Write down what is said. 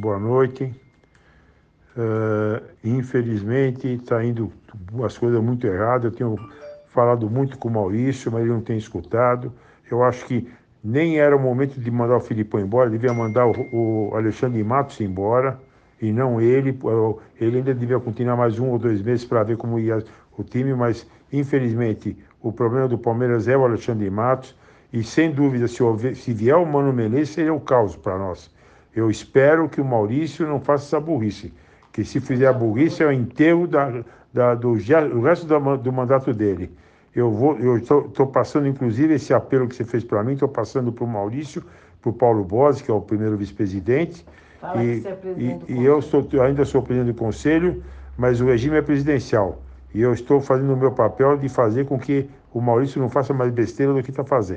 Boa noite. Uh, infelizmente está indo as coisas muito erradas. Eu tenho falado muito com o Maurício, mas ele não tem escutado. Eu acho que nem era o momento de mandar o Filipão embora, devia mandar o, o Alexandre Matos embora e não ele. Ele ainda devia continuar mais um ou dois meses para ver como ia o time, mas infelizmente o problema do Palmeiras é o Alexandre Matos e sem dúvida se, houver, se vier o Mano Menezes seria o caos para nós. Eu espero que o Maurício não faça essa burrice. Que se fizer a burrice é o enterro da, da, do, do resto do, do mandato dele. Eu vou, eu estou passando, inclusive, esse apelo que você fez para mim, estou passando para o Maurício, para o Paulo Bose, que é o primeiro vice-presidente. E, é e, e eu sou, ainda sou presidente do conselho, mas o regime é presidencial. E eu estou fazendo o meu papel de fazer com que o Maurício não faça mais besteira do que está fazendo.